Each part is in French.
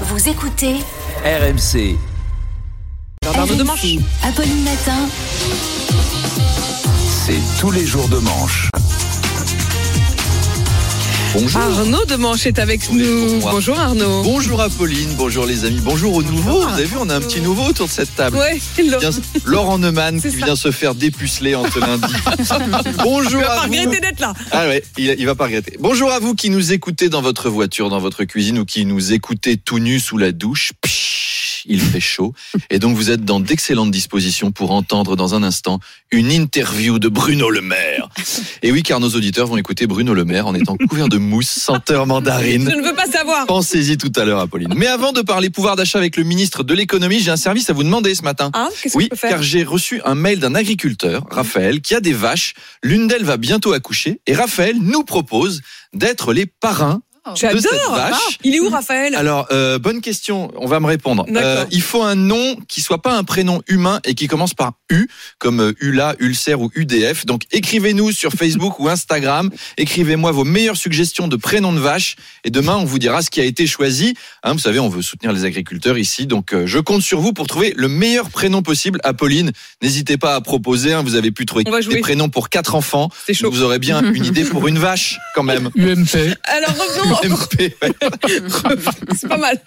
Vous écoutez RMC. De Manche. RMC. Apolline Matin. C'est tous les jours de manche. Bonjour. Arnaud de Manche est avec nous. bonjour. Arnaud. Bonjour Apolline, bonjour les amis, bonjour aux nouveaux. Vous avez vu, on a un petit nouveau autour de cette table. Ouais, Bien, Laurent Neumann qui ça. vient se faire dépuceler en ce lundi. bonjour vas à pas vous. regretter d'être là. Ah ouais, il, il va pas regretter. Bonjour à vous qui nous écoutez dans votre voiture, dans votre cuisine ou qui nous écoutez tout nu sous la douche. Il fait chaud. Et donc vous êtes dans d'excellentes dispositions pour entendre dans un instant une interview de Bruno Le Maire. Et oui, car nos auditeurs vont écouter Bruno Le Maire en étant couverts de mousse, senteur mandarine. Je ne veux pas savoir. Pensez-y tout à l'heure, Apolline. Mais avant de parler pouvoir d'achat avec le ministre de l'économie, j'ai un service à vous demander ce matin. Qu'est-ce Oui, que car j'ai reçu un mail d'un agriculteur, Raphaël, qui a des vaches. L'une d'elles va bientôt accoucher. Et Raphaël nous propose d'être les parrains J'adore. vache. Ah, Il est où Raphaël? Alors, euh, bonne question, on va me répondre. Euh, il faut un nom qui soit pas un prénom humain et qui commence par U, comme euh, ULA, Ulcère ou UDF. Donc, écrivez-nous sur Facebook ou Instagram. Écrivez-moi vos meilleures suggestions de prénoms de vaches. Et demain, on vous dira ce qui a été choisi. Hein, vous savez, on veut soutenir les agriculteurs ici. Donc, euh, je compte sur vous pour trouver le meilleur prénom possible. Apolline, n'hésitez pas à proposer. hein, vous avez pu trouver des prénoms pour quatre enfants. C'est chaud. Vous aurez bien une idée pour une vache, quand même. UMP. Alors revenons, MP, c'est pas mal.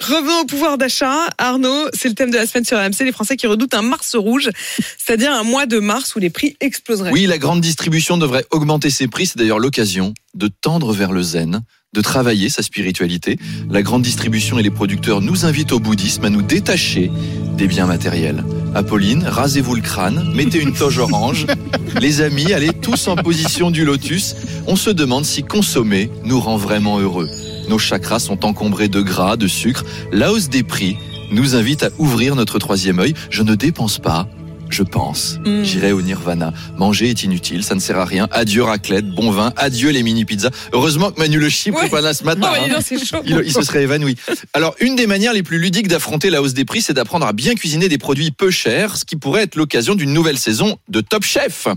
Revenons au pouvoir d'achat. Arnaud, c'est le thème de la semaine sur RMC, les Français qui redoutent un mars rouge, c'est-à-dire un mois de mars où les prix exploseraient. Oui, la grande distribution devrait augmenter ses prix. C'est d'ailleurs l'occasion de tendre vers le zen, de travailler sa spiritualité. La grande distribution et les producteurs nous invitent au bouddhisme à nous détacher des biens matériels. Apolline, rasez-vous le crâne, mettez une toge orange. Les amis, allez tous en position du lotus. On se demande si consommer nous rend vraiment heureux. Nos chakras sont encombrés de gras, de sucre. La hausse des prix nous invite à ouvrir notre troisième œil. Je ne dépense pas, je pense. Mm. J'irai au nirvana. Manger est inutile, ça ne sert à rien. Adieu raclette, bon vin, adieu les mini pizzas. Heureusement que Manu le chip Ouais. n'est pas là ce matin. Oh, hein. chaud. Il se serait évanoui. Alors, une des manières les plus ludiques d'affronter la hausse des prix, c'est d'apprendre à bien cuisiner des produits peu chers, ce qui pourrait être l'occasion d'une nouvelle saison de Top Chef.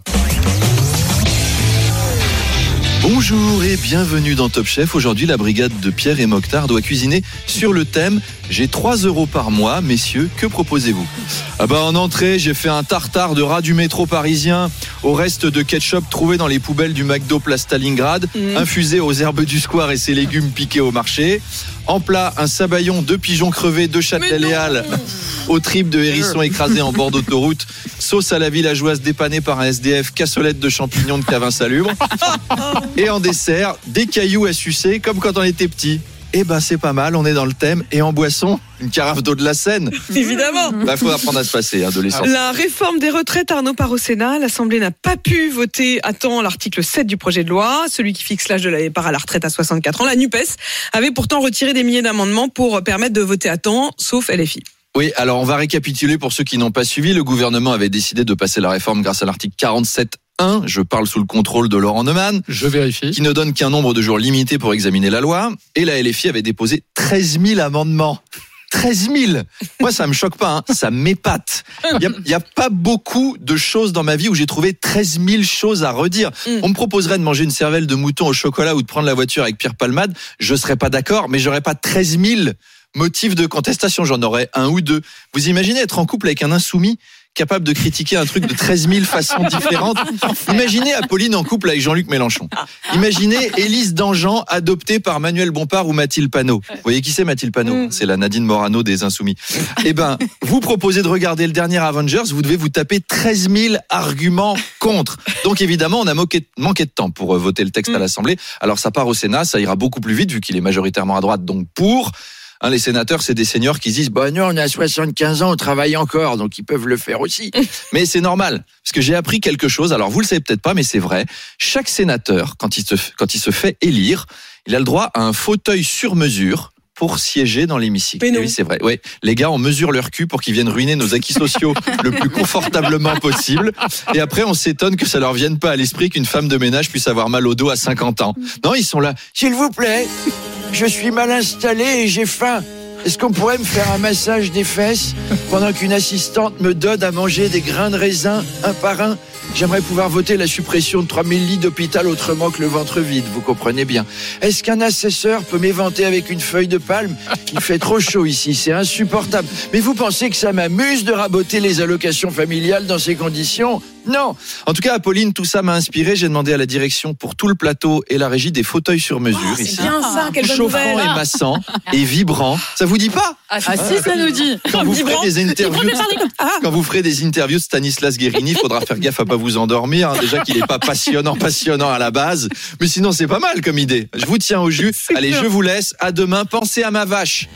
Bonjour et bienvenue dans Top Chef. Aujourd'hui, la brigade de Pierre et Mokhtar doit cuisiner sur le thème J'ai 3 euros par mois. Messieurs, que proposez-vous? Ah bah en entrée, j'ai fait un tartare de rat du métro parisien au reste de ketchup trouvé dans les poubelles du McDo Place Stalingrad, Mm. infusé aux herbes du square et ses légumes piqués au marché. En plat, un sabayon, deux pigeons crevés, deux châtelaines Aux tripes de hérisson écrasés en bord d'autoroute, sauce à la villageoise dépannée par un SDF, cassolette de champignons de Cavin salubre. Et en dessert, des cailloux à sucer comme quand on était petit. Eh ben c'est pas mal, on est dans le thème. Et en boisson, une carafe d'eau de la Seine. Évidemment. Bah faut apprendre à se passer hein, de l'essence. La réforme des retraites, Arnaud, part au Sénat. L'Assemblée n'a pas pu voter à temps l'article 7 du projet de loi, celui qui fixe l'âge de la départ à la retraite à 64 ans. La NUPES avait pourtant retiré des milliers d'amendements pour permettre de voter à temps, sauf LFI. Oui, alors on va récapituler pour ceux qui n'ont pas suivi. Le gouvernement avait décidé de passer la réforme grâce à l'article 47.1. Je parle sous le contrôle de Laurent Neumann. Je vérifie. qui ne donne qu'un nombre de jours limité pour examiner la loi. Et la LFI avait déposé 13 000 amendements. 13 000 Moi, ça me choque pas, hein. ça m'épate. Il y a, pas beaucoup de choses dans ma vie où j'ai trouvé 13 000 choses à redire. Mm. On me proposerait de manger une cervelle de mouton au chocolat ou de prendre la voiture avec Pierre Palmade. Je serais pas d'accord, mais j'aurais pas 13 000 motifs de contestation. J'en aurais un ou deux. Vous imaginez être en couple avec un insoumis capable de critiquer un truc de 13 000 façons différentes? Imaginez Apolline en couple avec Jean-Luc Mélenchon. Imaginez Élise Dangean adoptée par Manuel Bompard ou Mathilde Panot. Vous voyez qui c'est Mathilde Panot? Mm. C'est la Nadine Morano des Insoumis. Eh ben, vous proposez de regarder le dernier Avengers, vous devez vous taper 13 000 arguments contre. Donc évidemment, on a manqué de temps pour euh, voter le texte à Mm. l'Assemblée. Alors ça part au Sénat, ça ira beaucoup plus vite vu qu'il est majoritairement à droite, donc pour. Hein, les sénateurs, c'est des seniors qui se disent, bah non, on a 75 ans, on travaille encore, donc ils peuvent le faire aussi. mais c'est normal, parce que j'ai appris quelque chose. Alors vous le savez peut-être pas, mais c'est vrai. Chaque sénateur, quand il se, quand il se fait élire, il a le droit à un fauteuil sur mesure pour siéger dans l'hémicycle. Et Oui, c'est vrai. Ouais, les gars, on mesure leur cul pour qu'ils viennent ruiner nos acquis sociaux le plus confortablement possible. Et après, on s'étonne que ça leur vienne pas à l'esprit qu'une femme de ménage puisse avoir mal au dos à 50 ans. Non, ils sont là. S'il vous plaît, je suis mal installé et j'ai faim. Est-ce qu'on pourrait me faire un massage des fesses pendant qu'une assistante me donne à manger des grains de raisin un par un? J'aimerais pouvoir voter la suppression de 3000 lits d'hôpital autrement que le ventre vide, vous comprenez bien. Est-ce qu'un assesseur peut m'éventer avec une feuille de palme? Il fait trop chaud ici, c'est insupportable. Mais vous pensez que ça m'amuse de raboter les allocations familiales dans ces conditions? Non En tout cas, Apolline, tout ça m'a inspiré. J'ai demandé à la direction pour tout le plateau et la régie des fauteuils sur mesure Oh, C'est bien ça, quelle Chauffant nouvelle. et massant et vibrant. Ça vous dit pas Ah si, ça nous dit. Quand vous Vibrant. ferez des interviews, Ah. quand vous ferez des interviews de Stanislas Guérini, il faudra faire gaffe à pas vous endormir. hein. Déjà qu'il n'est pas passionnant, passionnant à la base, mais sinon c'est pas mal comme idée. Je vous tiens au jus. Allez, sûr. je vous laisse. À demain. Pensez à ma vache.